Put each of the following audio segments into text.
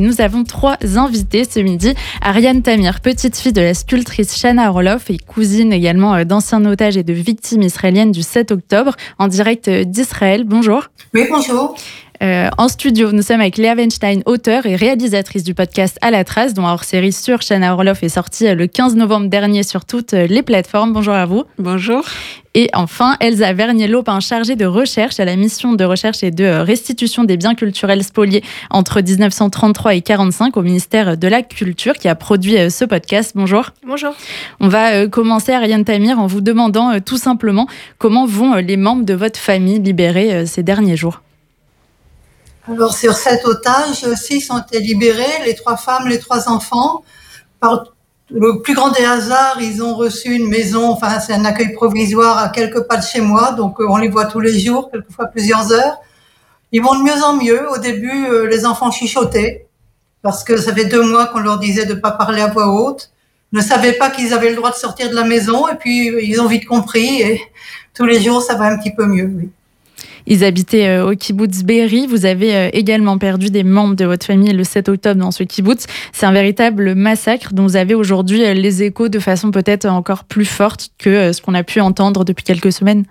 Nous avons trois invités ce midi. Ariane Tamir, petite fille de la sculptrice Shana Orloff et cousine également euh, d'anciens otages et de victimes israéliennes du 7 octobre, en direct euh, d'Israël. Bonjour. Oui, bonjour. Euh, en studio, nous sommes avec Léa Weinstein, auteure et réalisatrice du podcast À la trace, dont hors-série sur Shana Orloff est sortie le 15 novembre dernier sur toutes les plateformes. Bonjour à vous. Bonjour. Et enfin, Elsa Vernier-Lopin, chargée de recherche à la mission de recherche et de restitution des biens culturels spoliés entre 1933 et 45 au ministère de la Culture, qui a produit euh, ce podcast. Bonjour. Bonjour. On va euh, commencer, Ariane Tamir, en vous demandant euh, tout simplement comment vont les membres de votre famille libérés ces derniers jours? Alors, sur cet otage, six ont été libérés, les trois femmes, les trois enfants, par le plus grand des hasards, ils ont reçu une maison, enfin c'est un accueil provisoire à quelques pas de chez moi, donc euh, on les voit tous les jours, quelquefois plusieurs heures. Ils vont de mieux en mieux. Au début, euh, les enfants chuchotaient, parce que ça fait deux mois qu'on leur disait de ne pas parler à voix haute, ne savaient pas qu'ils avaient le droit de sortir de la maison, et puis ils ont vite compris, et tous les jours, ça va un petit peu mieux. Ils habitaient euh, au kibbutz Be'eri. Vous avez euh, également perdu des membres de votre famille le 7 octobre dans ce kibbutz. C'est un véritable massacre dont vous avez aujourd'hui euh, les échos de façon peut-être encore plus forte que ce qu'on a pu entendre depuis quelques semaines.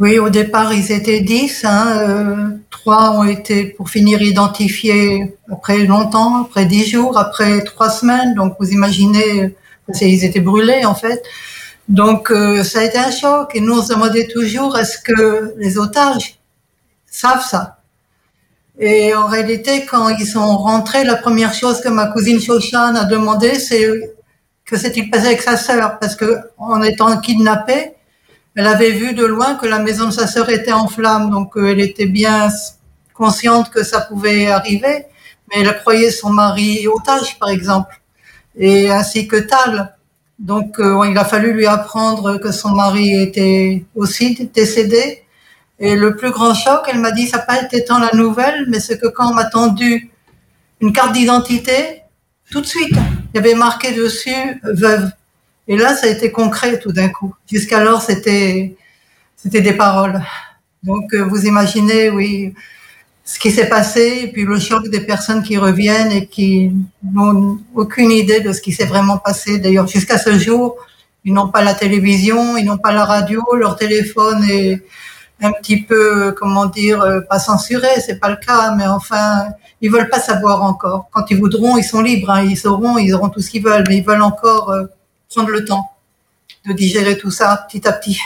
Oui, au départ, ils étaient dix. Hein, trois ont été, pour finir, identifiés après longtemps, après dix jours, après trois semaines. Donc, vous imaginez, ils étaient brûlés, en fait. Donc, ça a été un choc. Et nous, on se demandait toujours, est-ce que les otages savent ça? Et en réalité, quand ils sont rentrés, la première chose que ma cousine Shoshan a demandé, c'est que s'est-il passé avec sa sœur, parce que en étant kidnappée, elle avait vu de loin que la maison de sa sœur était en flammes, donc euh, elle était bien consciente que ça pouvait arriver, mais elle croyait son mari otage, par exemple, et ainsi que Tal. Donc euh, il a fallu lui apprendre que son mari était aussi décédé et le plus grand choc, elle m'a dit, ça n'a pas été tant la nouvelle, mais c'est que quand on m'a tendu une carte d'identité, tout de suite, il y avait marqué dessus veuve. Et là, ça a été concret tout d'un coup. Jusqu'alors, c'était, c'était des paroles. Donc, euh, vous imaginez, oui, ce qui s'est passé, et puis le choc des personnes qui reviennent et qui n'ont aucune idée de ce qui s'est vraiment passé. D'ailleurs, jusqu'à ce jour, ils n'ont pas la télévision, ils n'ont pas la radio, leur téléphone est, un petit peu, comment dire, euh, pas censuré, c'est pas le cas, mais enfin, ils veulent pas savoir encore. Quand ils voudront, ils sont libres, hein, ils sauront, ils auront tout ce qu'ils veulent, mais ils veulent encore euh, prendre le temps de digérer tout ça petit à petit.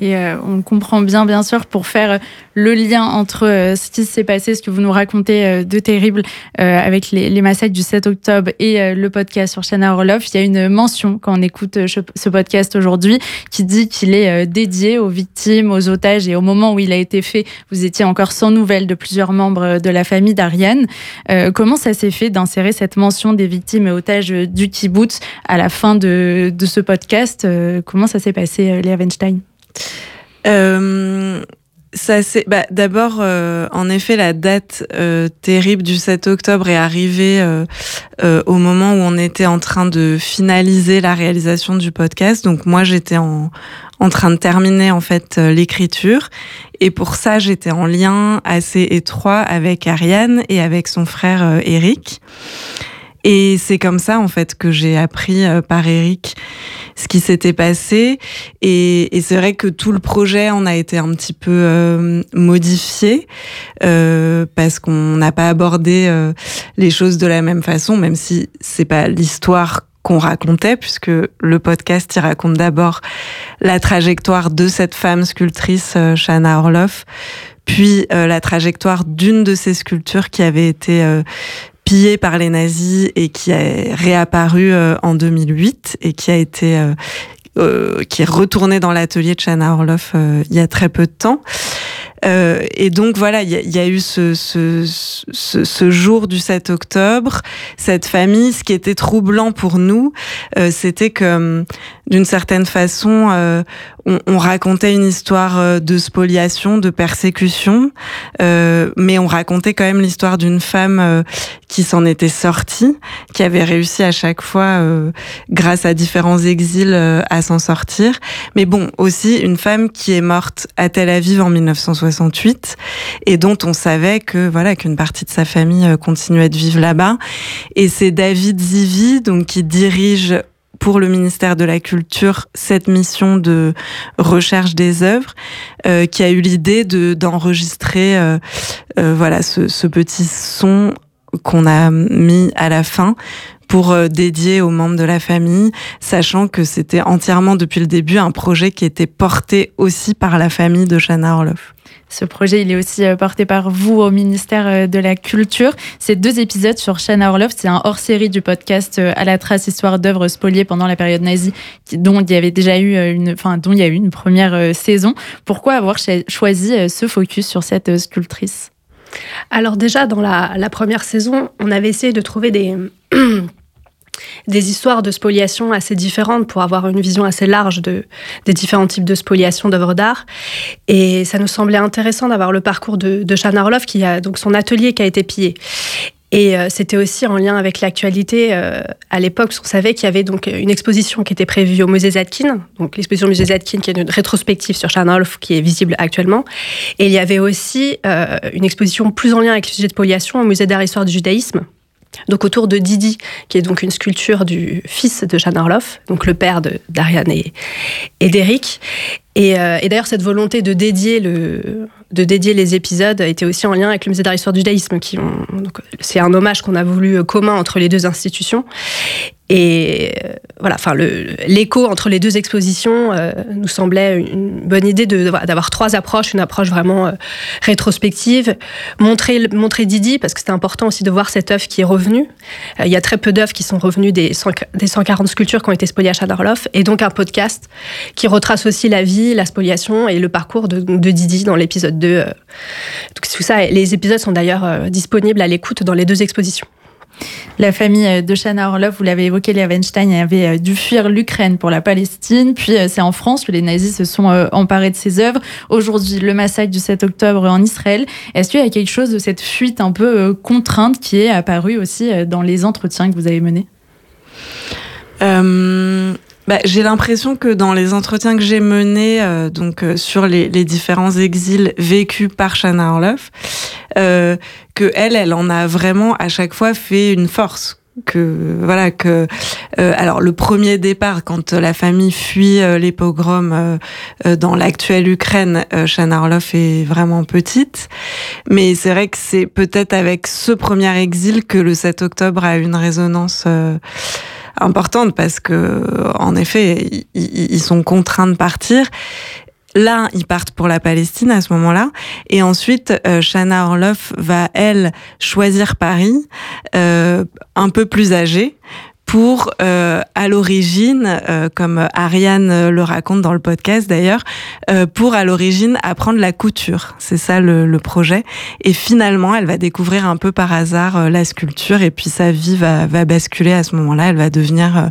Et euh, on comprend bien, bien sûr, pour faire le lien entre euh, ce qui s'est passé, ce que vous nous racontez euh, de terrible avec les, massacres du 7 octobre et le podcast sur Shana Orloff. Il y a une mention quand on écoute ce podcast aujourd'hui qui dit qu'il est dédié aux victimes, aux otages et au moment où il a été fait, vous étiez encore sans nouvelles de plusieurs membres de la famille d'Ariane. comment ça s'est fait d'insérer cette mention des victimes et otages du kibbutz à la fin de, de ce podcast Comment ça s'est passé, Léa Weinstein? Euh, bah, d'abord euh, en effet la date euh, terrible du 7 octobre est arrivée au moment où on était en train de finaliser la réalisation du podcast. Donc moi j'étais en en train de terminer en fait l'écriture et pour ça j'étais en lien assez étroit avec Ariane et avec son frère Eric. Et c'est comme ça en fait que j'ai appris par Eric ce qui s'était passé. Et, c'est vrai que tout le projet en a été un petit peu euh, modifié euh, parce qu'on n'a pas abordé euh, les choses de la même façon, même si c'est pas l'histoire qu'on racontait, puisque le podcast il raconte d'abord la trajectoire de cette femme sculptrice, Shana Orloff, puis la trajectoire d'une de ces sculptures qui avait été pillé par les nazis et qui est réapparu euh, en 2008 et qui a été euh, euh, qui est retourné dans l'atelier de Chana Orloff il y a très peu de temps. Euh, et donc voilà, il y, y, a eu ce, ce, ce, ce, jour du 7 octobre, cette famille. Ce qui était troublant pour nous, euh, c'était que d'une certaine façon, euh, on, racontait une histoire de spoliation, de persécution, mais on racontait quand même l'histoire d'une femme qui s'en était sortie, qui avait réussi à chaque fois, grâce à différents exils, à s'en sortir. Mais bon, aussi une femme qui est morte à Tel Aviv en 1968 et dont on savait que voilà qu'une partie de sa famille continuait de vivre là-bas. Et c'est David Zivi, donc qui dirige pour le ministère de la Culture cette mission de recherche des œuvres, euh, qui a eu l'idée de d'enregistrer euh, euh, voilà ce, petit son qu'on a mis à la fin pour dédier aux membres de la famille, sachant que c'était entièrement depuis le début un projet qui était porté aussi par la famille de Shana Orloff. Ce projet, il est aussi euh, porté par vous au ministère euh, de la Culture. Ces deux épisodes sur Shana Orlov, c'est un hors-série du podcast euh, À la trace, histoire d'œuvres spoliées pendant la période nazie, dont il y avait déjà eu une, enfin, dont il y a eu une première saison. Pourquoi avoir choisi ce focus sur cette sculptrice? Alors déjà, dans la, la première saison, on avait essayé de trouver des des histoires de spoliation assez différentes pour avoir une vision assez large de, des différents types de spoliation d'œuvres d'art. Et ça nous semblait intéressant d'avoir le parcours de, de Shana Orloff, qui a donc son atelier qui a été pillé. Et euh, c'était aussi en lien avec l'actualité euh, à l'époque, qu'on savait qu'il y avait donc une exposition qui était prévue au musée Zadkin, donc l'exposition musée Zadkin qui est une rétrospective sur Orloff qui est visible actuellement. Et il y avait aussi euh, une exposition plus en lien avec le sujet de spoliation au musée d'art et histoire du judaïsme, donc autour de Didi, qui est donc une sculpture du fils de Jeanne Orloff, donc le père d'Ariane et, et d'Éric. Euh, et, d'ailleurs, cette volonté de dédier, les épisodes était aussi en lien avec le musée d'art histoire du judaïsme. Qui c'est un hommage qu'on a voulu commun entre les deux institutions. Et euh, voilà, enfin, l'écho entre les deux expositions euh, nous semblait une bonne idée d'avoir trois approches, une approche vraiment euh, rétrospective, montrer, montrer Didi, parce que c'était important aussi de voir cette œuvre qui est revenue. il y a très peu d'œuvres qui sont revenues des, des 140 sculptures qui ont été spoliées à Chadorloff, et donc un podcast qui retrace aussi la vie, la spoliation et le parcours de, de Didi dans l'épisode 2. Donc, tout ça, les épisodes sont d'ailleurs disponibles à l'écoute dans les deux expositions. La famille de Shana Orlov, vous l'avez évoqué, Léa Weinstein avait euh, dû fuir l'Ukraine pour la Palestine. Puis euh, c'est en France que les nazis se sont euh, emparés de ses œuvres. Aujourd'hui, le massacre du 7 octobre en Israël. Est-ce qu'il y a quelque chose de cette fuite un peu contrainte qui est apparue aussi dans les entretiens que vous avez menés? Bah, j'ai l'impression que dans les entretiens que j'ai menés euh, donc euh, sur les, les, différents exils vécus par Shana Orloff, euh, que elle, elle en a vraiment à chaque fois fait une force que voilà que euh, alors le premier départ quand la famille fuit les pogroms dans l'actuelle Ukraine Shana Orloff est vraiment petite. Mais c'est vrai que c'est peut-être avec ce premier exil que le 7 octobre a une résonance importante parce que, en effet, ils sont contraints de partir. Là, ils partent pour la Palestine à ce moment-là. Et ensuite, euh, Shana Orloff va, elle, choisir Paris, euh, un peu plus âgée, pour, euh, à l'origine, euh, comme Ariane le raconte dans le podcast d'ailleurs, euh, pour à l'origine apprendre la couture. C'est ça le, le, projet. Et finalement, elle va découvrir un peu par hasard la sculpture et puis sa vie va, va basculer à ce moment-là. Elle va devenir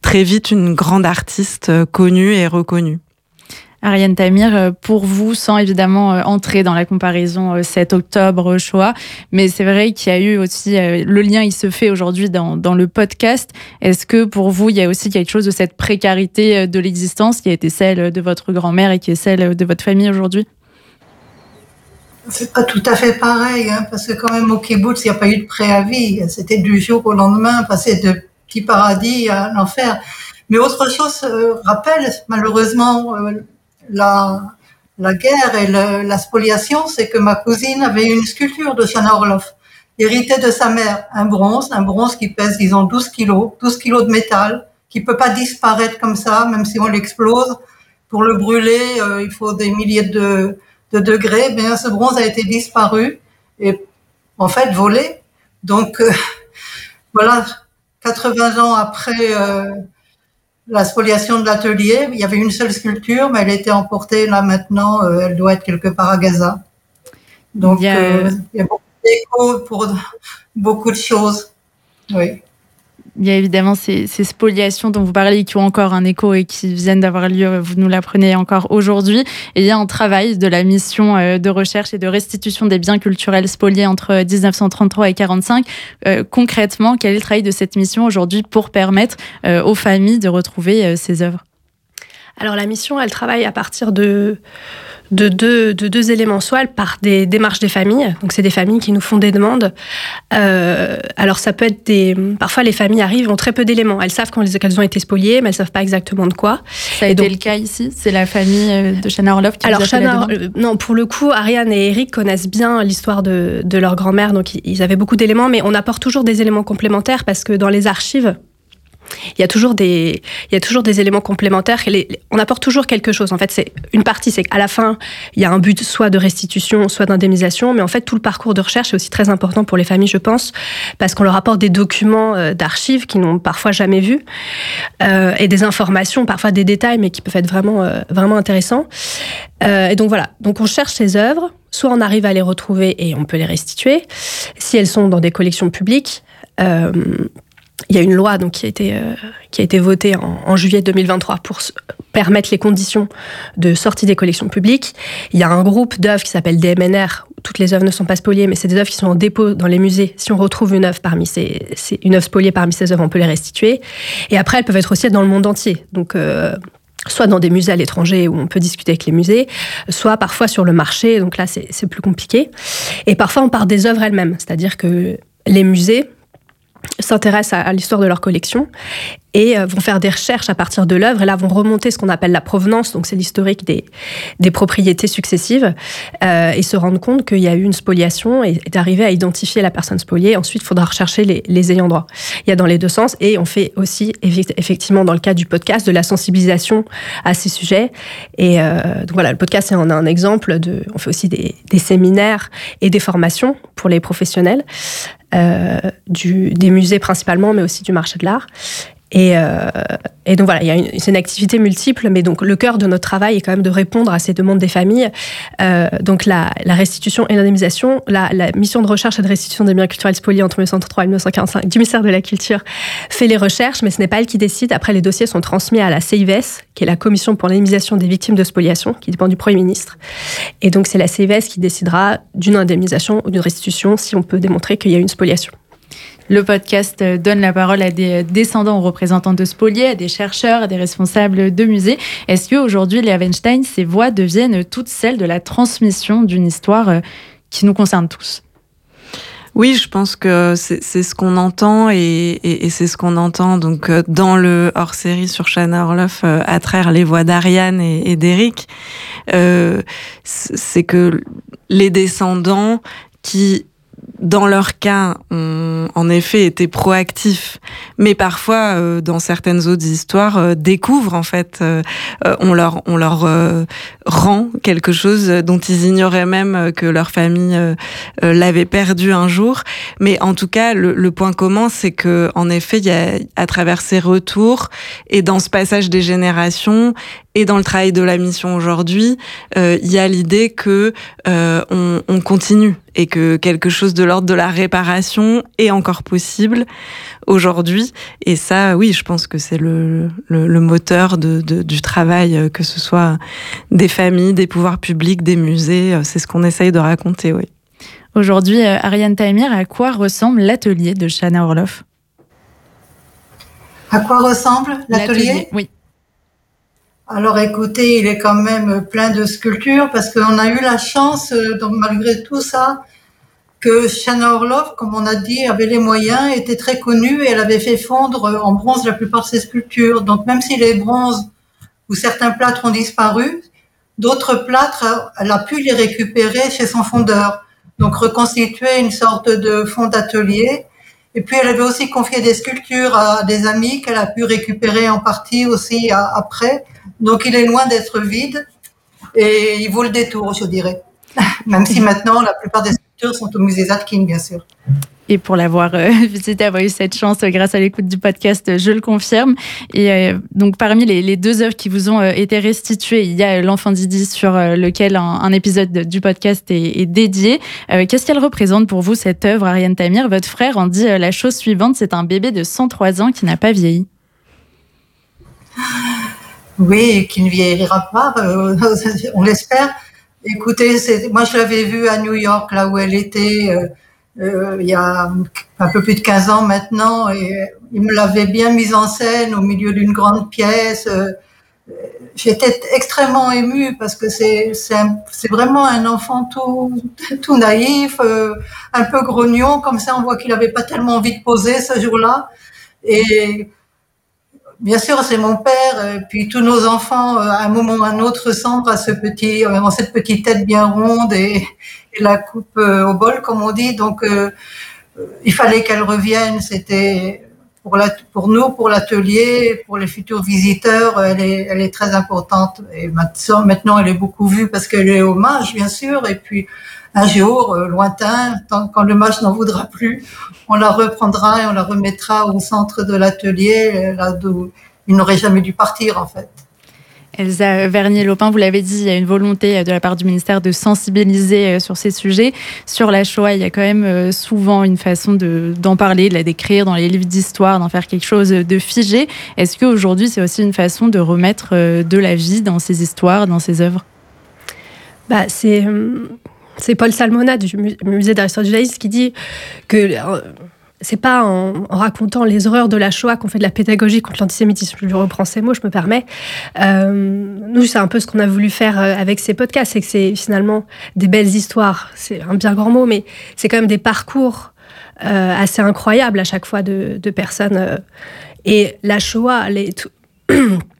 très vite une grande artiste connue et reconnue. Ariane Tamir, euh, pour vous, sans évidemment euh, entrer dans la comparaison 7 euh, octobre Shoah, mais c'est vrai qu'il y a eu aussi, le lien il se fait aujourd'hui dans, le podcast. Est-ce que pour vous, il y a aussi quelque chose de cette précarité de l'existence qui a été celle de votre grand-mère et qui est celle de votre famille aujourd'hui? C'est pas tout à fait pareil, hein, parce que quand même au kibbutz, il n'y a pas eu de préavis. C'était du jour au lendemain, passer de petit paradis à l'enfer. Mais autre chose rappelle malheureusement la, la guerre et la spoliation, c'est que ma cousine avait une sculpture de Shana Orloff, héritée de sa mère, un bronze, un bronze qui pèse, disons, 12 kilos, 12 kilos de métal, qui peut pas disparaître comme ça, même si on l'explose. Pour le brûler, euh, il faut des milliers de, de degrés. Bien, ce bronze a été disparu et en fait volé. Donc euh, voilà, 80 ans après euh, la spoliation de l'atelier. Il y avait une seule sculpture, mais elle était emportée là maintenant. Euh, elle doit être quelque part à Gaza. Donc, il y a, euh, beaucoup d'écho pour beaucoup de choses. Oui. Il y a évidemment ces, spoliations dont vous parlez qui ont encore un écho et qui viennent d'avoir lieu, vous nous l'apprenez encore aujourd'hui. Et il y a un travail de la mission euh, de recherche et de restitution des biens culturels spoliés entre 1933 et 1945. Euh, concrètement, quel est le travail de cette mission aujourd'hui pour permettre euh, aux familles de retrouver ces œuvres? Alors la mission, elle travaille à partir de de deux, de deux éléments. Soit elle part des démarches des familles, donc c'est des familles qui nous font des demandes. Euh, alors ça peut être des... Parfois les familles arrivent, ont très peu d'éléments. Elles savent qu'elles ont été spoliées, mais elles savent pas exactement de quoi. Ça a été le cas ici? C'est la famille euh, de Shanna Orloff qui Alors vous Shanna, euh, non, pour le coup, Ariane et Eric connaissent bien l'histoire de, de leur grand-mère, donc ils avaient beaucoup d'éléments, mais on apporte toujours des éléments complémentaires parce que dans les archives, il y a toujours des, il y a toujours des éléments complémentaires. on apporte toujours quelque chose. En fait, c'est une partie, c'est qu'à la fin, il y a un but soit de restitution, soit d'indemnisation. Mais en fait, tout le parcours de recherche est aussi très important pour les familles, je pense, parce qu'on leur apporte des documents euh, d'archives qu'ils n'ont parfois jamais vus euh, et des informations, parfois des détails, mais qui peuvent être vraiment, euh, vraiment intéressants. et donc voilà. Donc on cherche ces œuvres. Soit on arrive à les retrouver et on peut les restituer. Si elles sont dans des collections publiques, il y a une loi donc, qui, a été, euh, qui a été votée en, juillet 2023 pour permettre les conditions de sortie des collections publiques. Il y a un groupe d'œuvres qui s'appelle DMNR, toutes les œuvres ne sont pas spoliées, mais c'est des œuvres qui sont en dépôt dans les musées. Si on retrouve une œuvre parmi ces, une œuvre spoliée parmi ces œuvres, on peut les restituer. Et après, elles peuvent être aussi dans le monde entier. Donc, euh, soit dans des musées à l'étranger où on peut discuter avec les musées, soit parfois sur le marché, donc là c'est plus compliqué. Et parfois on part des œuvres elles-mêmes, c'est-à-dire que les musées s'intéressent à, l'histoire de leur collection et euh, vont faire des recherches à partir de l'œuvre et là vont remonter ce qu'on appelle la provenance, donc c'est l'historique des, des propriétés successives euh, et se rendre compte qu'il y a eu une spoliation et, d'arriver à identifier la personne spoliée. Ensuite, il faudra rechercher les, les, ayants droit. Il y a dans les deux sens et on fait aussi effectivement dans le cas du podcast de la sensibilisation à ces sujets et euh, donc voilà, le podcast c'est un, un exemple de, on fait aussi des, des séminaires et des formations pour les professionnels. Euh, du, des musées principalement, mais aussi du marché de l'art. Et, euh, et, donc voilà, c'est une activité multiple, mais donc le cœur de notre travail est quand même de répondre à ces demandes des familles. Euh, donc la, la, restitution et l'indemnisation, la, la, mission de recherche et de restitution des biens culturels spoliés entre 1933 et 1945 du ministère de la Culture fait les recherches, mais ce n'est pas elle qui décide. Après, les dossiers sont transmis à la CIVS, qui est la Commission pour l'indemnisation des victimes de spoliation, qui dépend du Premier ministre. Et donc c'est la CIVS qui décidera d'une indemnisation ou d'une restitution si on peut démontrer qu'il y a une spoliation. Le podcast euh, donne la parole à des descendants ou représentants de spoliés, à des chercheurs, à des responsables de musées. Est-ce qu'aujourd'hui, les Avenstein, ces voix deviennent toutes celles de la transmission d'une histoire euh, qui nous concerne tous? Oui, je pense que c'est ce qu'on entend et, c'est ce qu'on entend donc euh, dans le hors-série sur Shanna Orloff à travers les voix d'Ariane et, et d'Eric. c'est que les descendants qui dans leur cas, ont en effet été proactifs, mais parfois, euh, dans certaines autres histoires, euh, découvrent en fait, euh, on leur on leur rend quelque chose dont ils ignoraient même que leur famille l'avait perdu un jour. Mais en tout cas, le, le point commun, c'est que en effet, il y a à travers ces retours et dans ce passage des générations et dans le travail de la mission aujourd'hui, il y a l'idée que on, on continue et que quelque chose de l'ordre de la réparation est encore possible aujourd'hui. Et ça, oui, je pense que c'est le, le, moteur de, de, du travail, euh, que ce soit des familles, des pouvoirs publics, des musées. Euh, c'est ce qu'on essaye de raconter, oui. Aujourd'hui, euh, Ariane Taimir, à quoi ressemble l'atelier de Shana Orloff? À quoi ressemble l'atelier Oui. Alors écoutez, il est quand même plein de sculptures parce qu'on a eu la chance, euh, donc malgré tout ça, que Shanna Orloff, comme on a dit, avait les moyens, était très connue et elle avait fait fondre en bronze la plupart de ses sculptures. Donc même si les bronzes ou certains plâtres ont disparu, d'autres plâtres, elle a pu les récupérer chez son fondeur. Donc reconstituer une sorte de fond d'atelier. Et puis elle avait aussi confié des sculptures à des amis qu'elle a pu récupérer en partie aussi après. Donc il est loin d'être vide et il vaut le détour, je dirais. Même si maintenant la plupart des sculptures sont au musée Zatkin, bien sûr. et pour l'avoir euh, visité, avoir eu cette chance euh, grâce à l'écoute du podcast, je le confirme. Et euh, donc parmi les, deux œuvres qui vous ont été restituées, il y a L'enfant Didi sur lequel un, épisode du podcast est, dédié. Qu'est-ce qu'elle représente pour vous cette œuvre, Ariane Tamir? Votre frère en dit la chose suivante, c'est un bébé de 103 ans qui n'a pas vieilli. Oui, qui ne vieillira pas, on l'espère. Écoutez, moi je l'avais vue à New York, là où elle était euh, il y a un peu plus de 15 ans maintenant, et il me l'avait bien mise en scène au milieu d'une grande pièce. Euh, j'étais extrêmement émue parce que c'est c'est vraiment un enfant tout tout naïf, euh, un peu grognon comme ça. On voit qu'il n'avait pas tellement envie de poser ce jour-là. Et bien sûr, c'est mon père. Et puis tous nos enfants, à un moment ou à un autre, ressemblent à ce petit, cette petite tête bien ronde et, la coupe euh, au bol, comme on dit. Donc, euh, il fallait qu'elle revienne. C'était pour, la, pour nous, pour l'atelier, pour les futurs visiteurs, elle est, elle est très importante. Et maintenant, maintenant, elle est beaucoup vue parce qu'elle est hommage, bien sûr. Et puis, un jour, euh, lointain, quand le mage n'en voudra plus, on la reprendra et on la remettra au centre de l'atelier, là d'où il n'aurait jamais dû partir, en fait. Elsa Vernier-Lopin, vous l'avez dit, il y a une volonté de la part du ministère de sensibiliser euh, sur ces sujets. Sur la Shoah, il y a quand même euh, souvent une façon d'en parler, de la décrire dans les livres d'histoire, d'en faire quelque chose de figé. Est-ce qu'aujourd'hui, c'est aussi une façon de remettre euh, de la vie dans ces histoires, dans ces œuvres? Bah, c'est, c'est Paul Salmona du musée d'histoire du judaïsme qui dit que c'est pas en, racontant les horreurs de la Shoah qu'on fait de la pédagogie contre l'antisémitisme. Je reprends ces mots, je me permets. Euh, nous, c'est un peu ce qu'on a voulu faire euh, avec ces podcasts, c'est que c'est finalement des belles histoires. C'est un bien grand mot, mais c'est quand même des parcours euh, assez incroyables à chaque fois de, personnes. et la Shoah, les,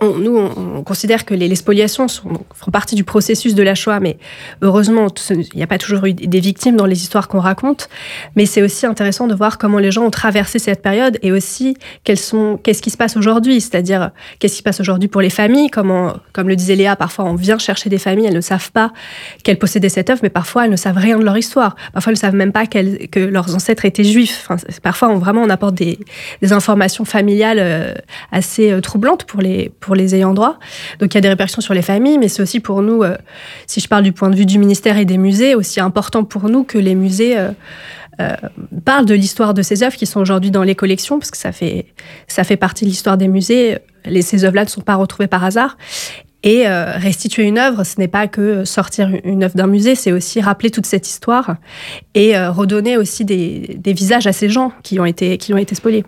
nous, on, considère que les, spoliations font partie du processus de la Shoah, mais heureusement, il n'y a pas toujours eu des victimes dans les histoires qu'on raconte. Mais c'est aussi intéressant de voir comment les gens ont traversé cette période et aussi qu'est-ce qui se passe aujourd'hui, c'est-à-dire qu'est-ce qui se passe aujourd'hui pour les familles? Comment, comme le disait Léa, parfois on vient chercher des familles, elles ne savent pas qu'elles possédaient cette œuvre, mais parfois elles ne savent rien de leur histoire. Parfois elles ne savent même pas que leurs ancêtres étaient juifs. parfois, on, vraiment, on apporte des, informations familiales euh, assez euh, troublantes pour les pour les ayants droit. Donc il y a des répercussions sur les familles, mais c'est aussi pour nous, euh, si je parle du point de vue du ministère et des musées, aussi important pour nous que les musées euh, euh, parlent de l'histoire de ces œuvres qui sont aujourd'hui dans les collections, parce que ça fait, ça fait partie de l'histoire des musées. Ces œuvres-là ne sont pas retrouvées par hasard. Et restituer une œuvre, ce n'est pas que sortir une œuvre d'un musée, c'est aussi rappeler toute cette histoire et redonner aussi des, des, visages à ces gens qui ont été, qui ont été spoliés.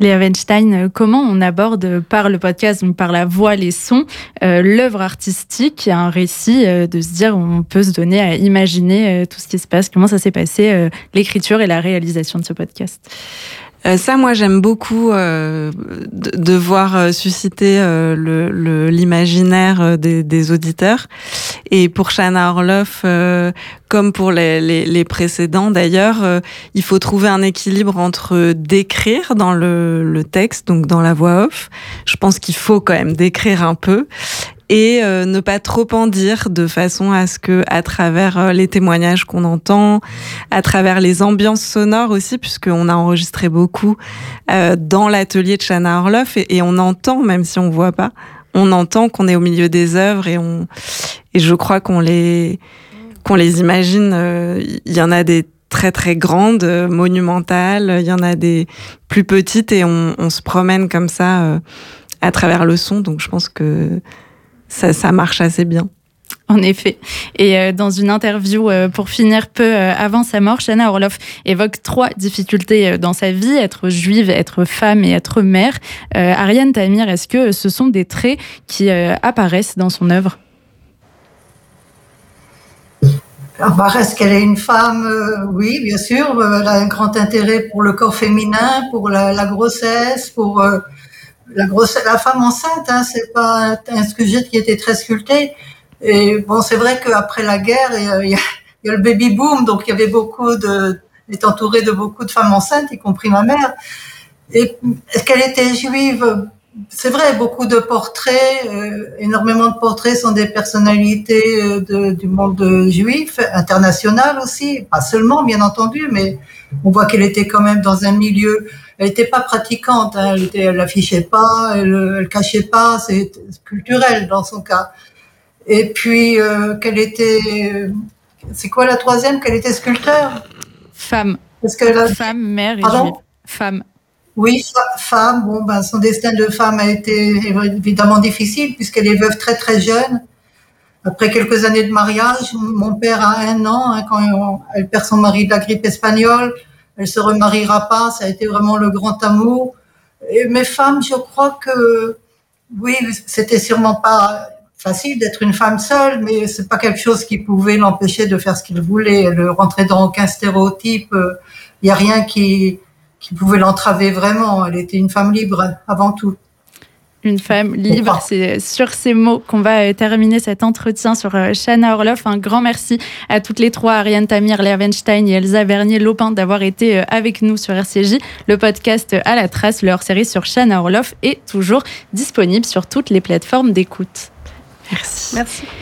Léa Weinstein, euh, comment on aborde par le podcast, donc par la voix, les sons, euh, l'œuvre artistique, un récit euh, de se dire on peut se donner à imaginer tout ce qui se passe, comment ça s'est passé, l'écriture et la réalisation de ce podcast? euh, ça, moi, j'aime beaucoup euh, de, de, voir euh, susciter euh, l'imaginaire le, des, des, auditeurs. Et pour Shana Orloff, comme pour les, les, les précédents d'ailleurs, il faut trouver un équilibre entre décrire dans le, le texte, donc dans la voix off. Je pense qu'il faut quand même décrire un peu et euh, ne pas trop en dire de façon à ce que à travers euh, les témoignages qu'on entend, à travers les ambiances sonores aussi, puisqu'on a enregistré beaucoup euh, dans l'atelier de Chana Orloff et, on entend, même si on voit pas, on entend qu'on est au milieu des œuvres et on et je crois qu'on les qu'on les imagine. Il y en a des très très grandes, monumentales, il y en a des plus petites et on se promène comme ça à travers le son. Donc je pense que ça, marche assez bien. En effet. Et euh, dans une interview euh, pour finir peu euh, avant sa mort, Shana Orloff évoque trois difficultés dans sa vie être juive, être femme et être mère. Ariane Tamir, est-ce que ce sont des traits qui apparaissent dans son œuvre? Est-ce qu'elle est une femme? Oui, bien sûr. Elle a un grand intérêt pour le corps féminin, pour la grossesse, pour la grosse, la femme enceinte, hein, c'est pas un sujet qui était très sculpté. Et bon, c'est vrai qu'après la guerre, il y, a, le baby boom, donc il y avait beaucoup de, est entouré de beaucoup de femmes enceintes, y compris ma mère. Et est-ce qu'elle était juive? C'est vrai, beaucoup de portraits, euh, énormément de portraits sont des personnalités euh, de, du monde juif, international aussi, pas seulement bien entendu, mais on voit qu'elle était quand même dans un milieu, elle n'était pas pratiquante, hein, elle, était, elle affichait pas, elle, elle cachait pas, c'est culturel dans son cas. Et puis euh, qu'elle était, c'est quoi la troisième, qu'elle était sculpteur? Femme. Parce que la... Femme, mère et Pardon? juive. Femme. Oui, femme. Bon, ben, son destin de femme a été évidemment difficile puisqu'elle est veuve très très jeune. Après quelques années de mariage, mon père a un an hein, quand elle perd son mari de la grippe espagnole. Elle se remariera pas. Ça a été vraiment le grand amour. Et mes femmes, je crois que oui, c'était sûrement pas facile d'être une femme seule, mais c'est pas quelque chose qui pouvait l'empêcher de faire ce qu'il voulait. Elle rentrait dans aucun stéréotype. Il n'y a rien qui qui pouvait l'entraver vraiment. Elle était une femme libre avant tout. Une femme libre, c'est sur ces mots qu'on va euh, terminer cet entretien sur euh, Shana Orloff. Un grand merci à toutes les trois, Ariane Tamir, Léa Weinstein et Elsa Vernier-Lopin, d'avoir été euh, avec nous sur RCJ. Le podcast À la trace, leur série sur Shana Orloff, est toujours disponible sur toutes les plateformes d'écoute. Merci. Merci.